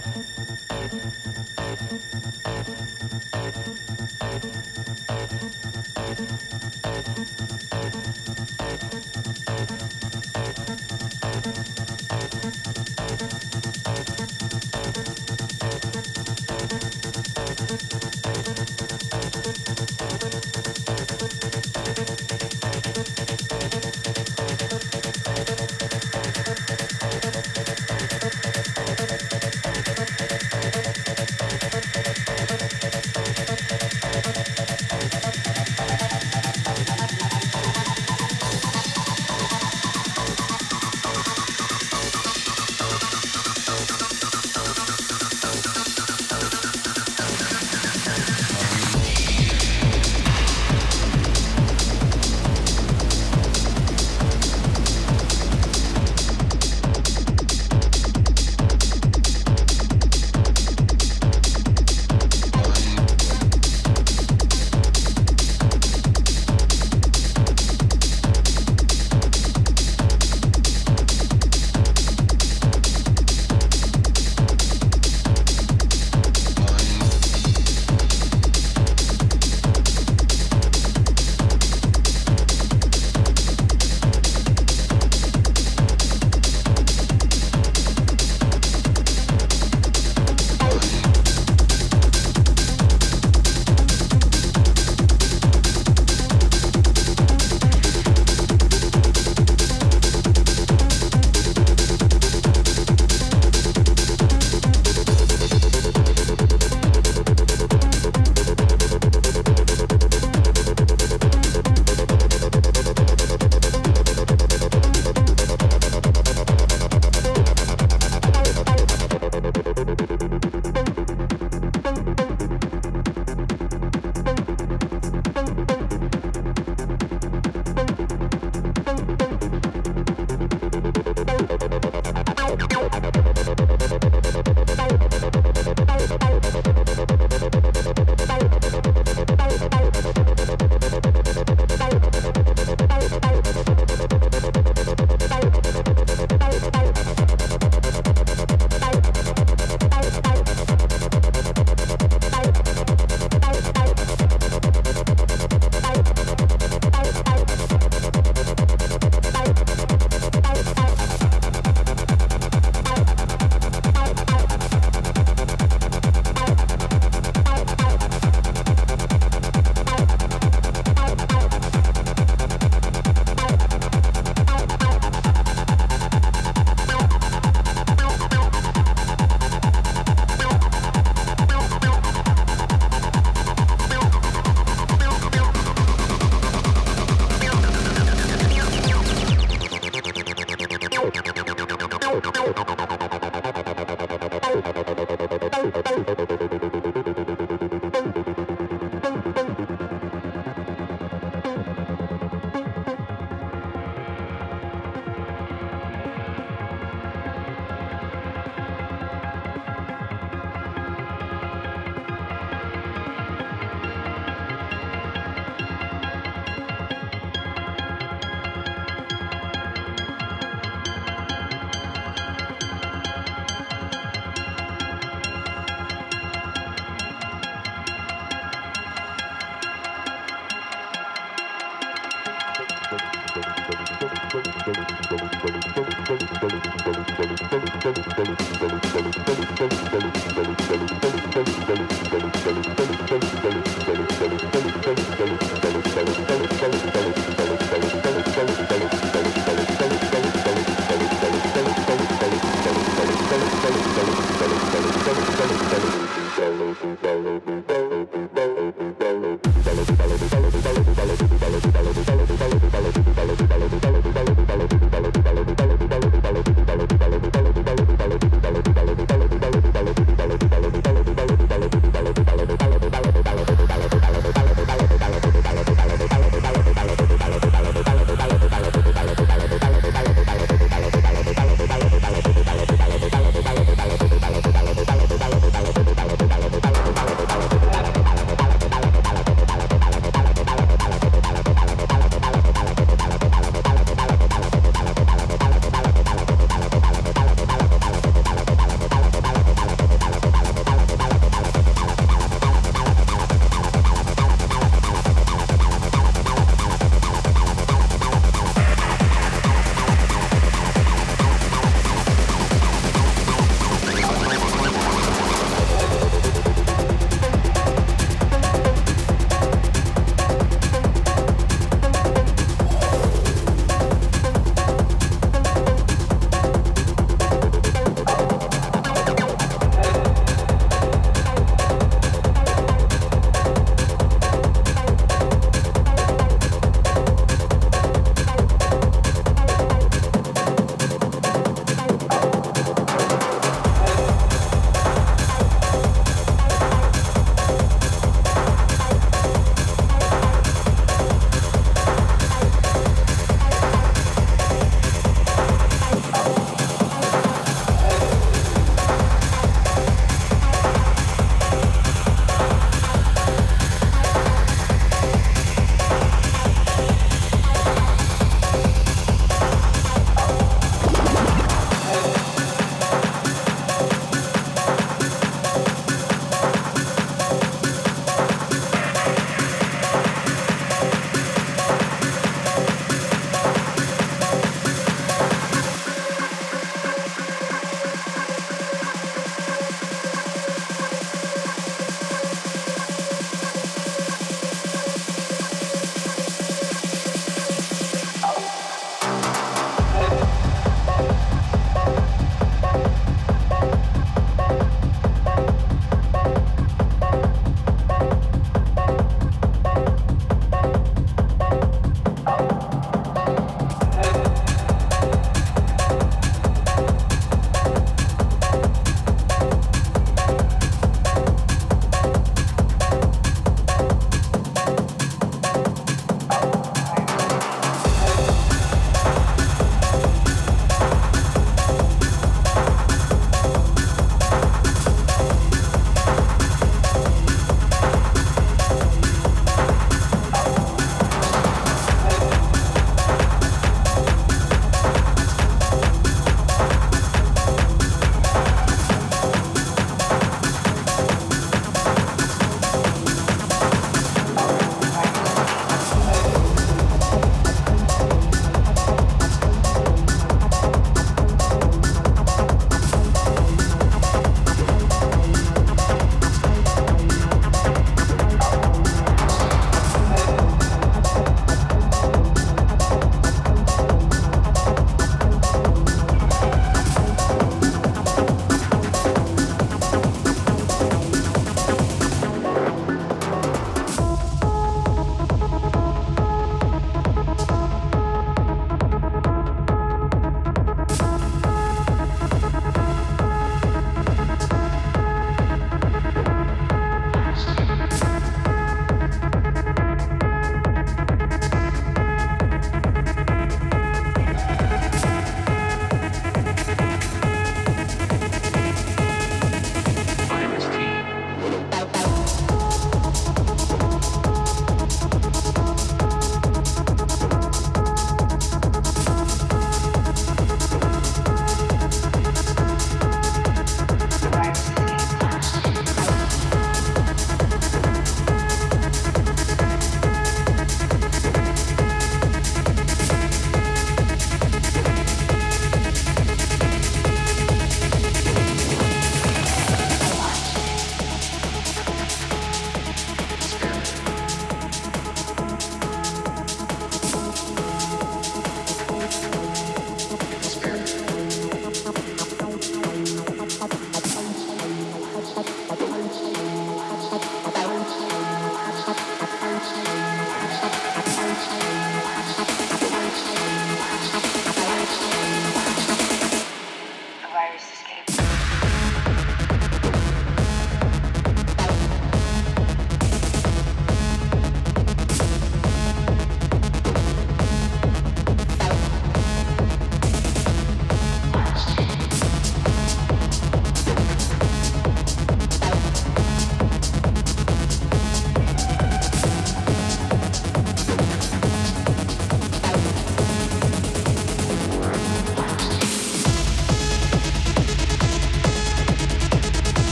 Thank you.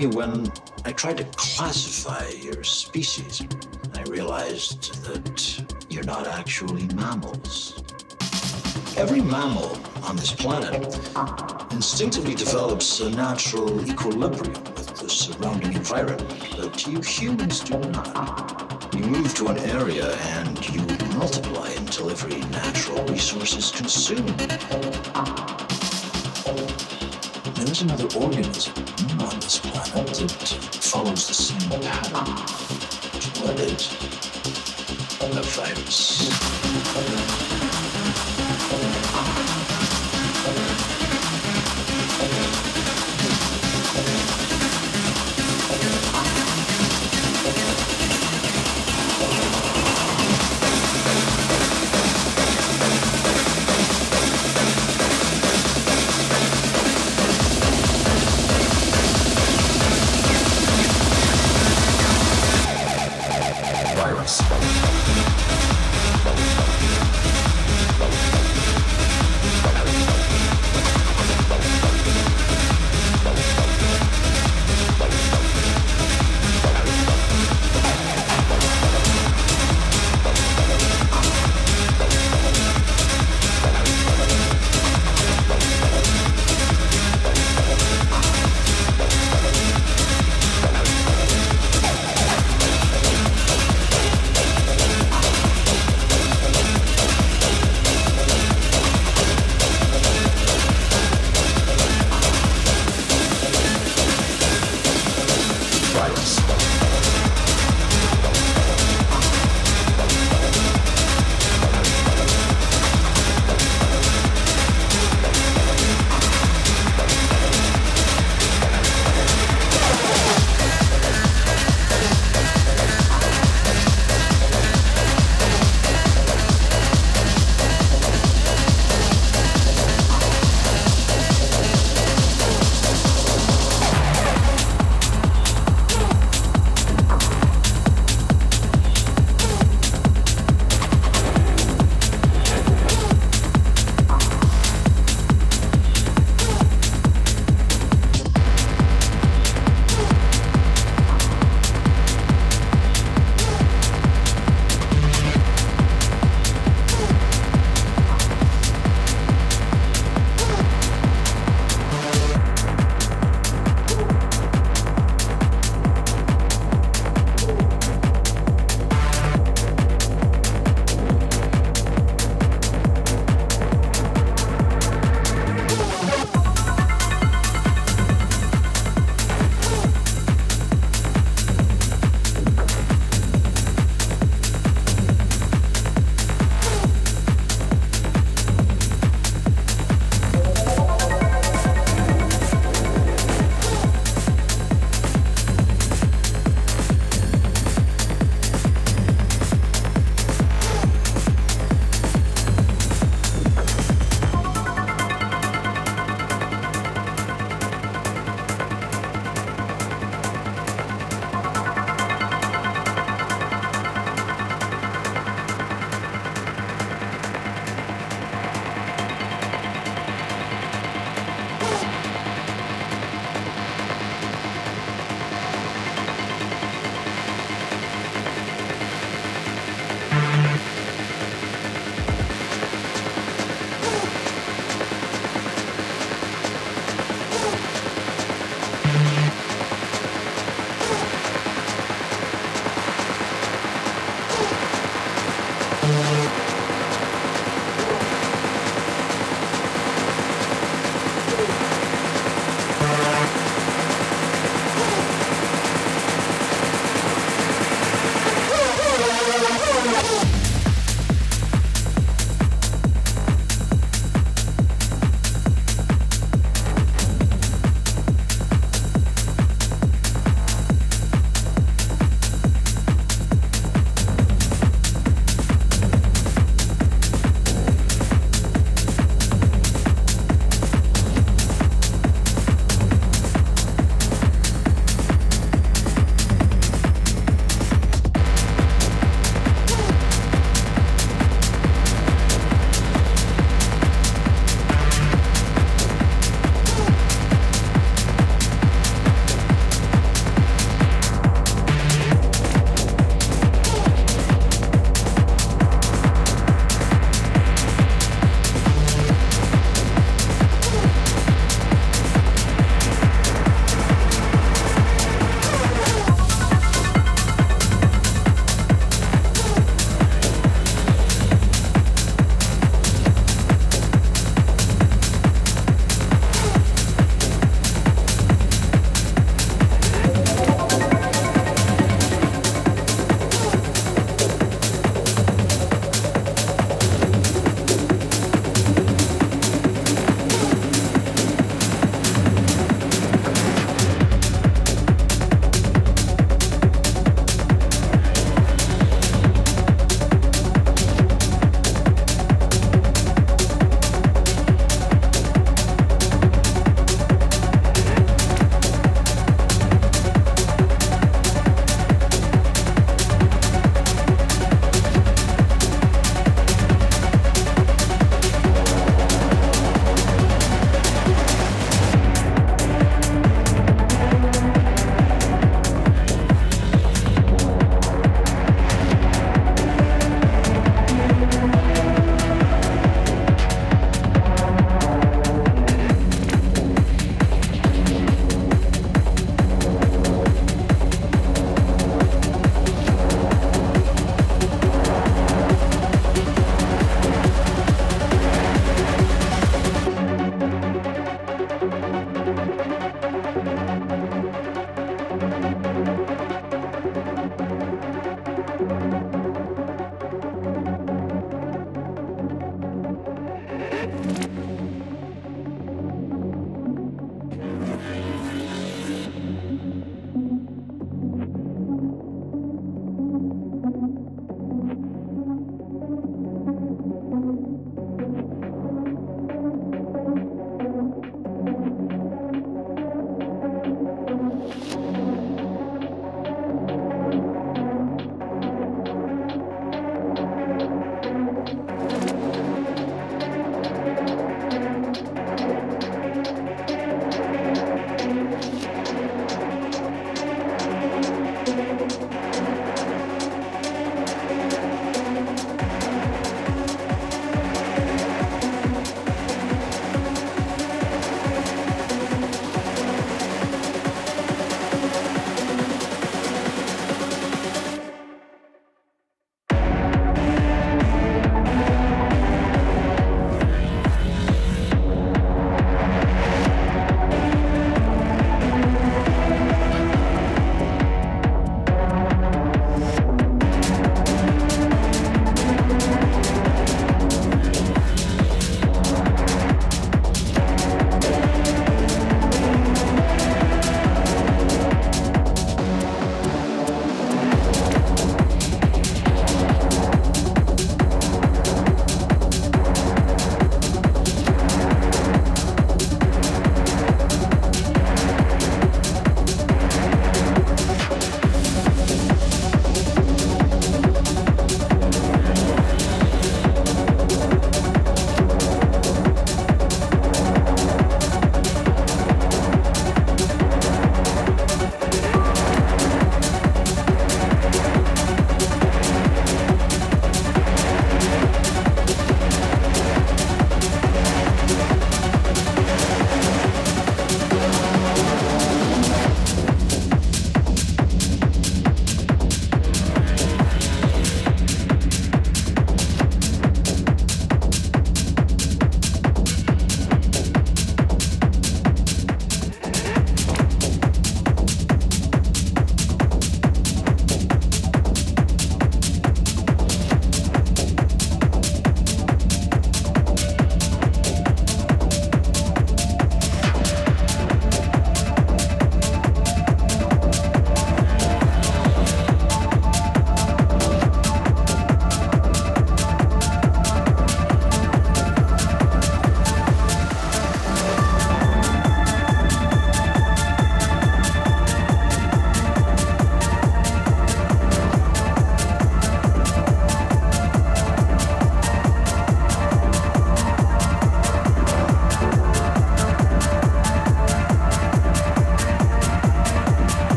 Me when I tried to classify your species. I realized that you're not actually mammals. Every mammal on this planet instinctively develops a natural equilibrium with the surrounding environment, but you humans do not. You move to an area and you multiply until every natural resource is consumed. There's another organism this planet that follows the same pattern. What is a virus?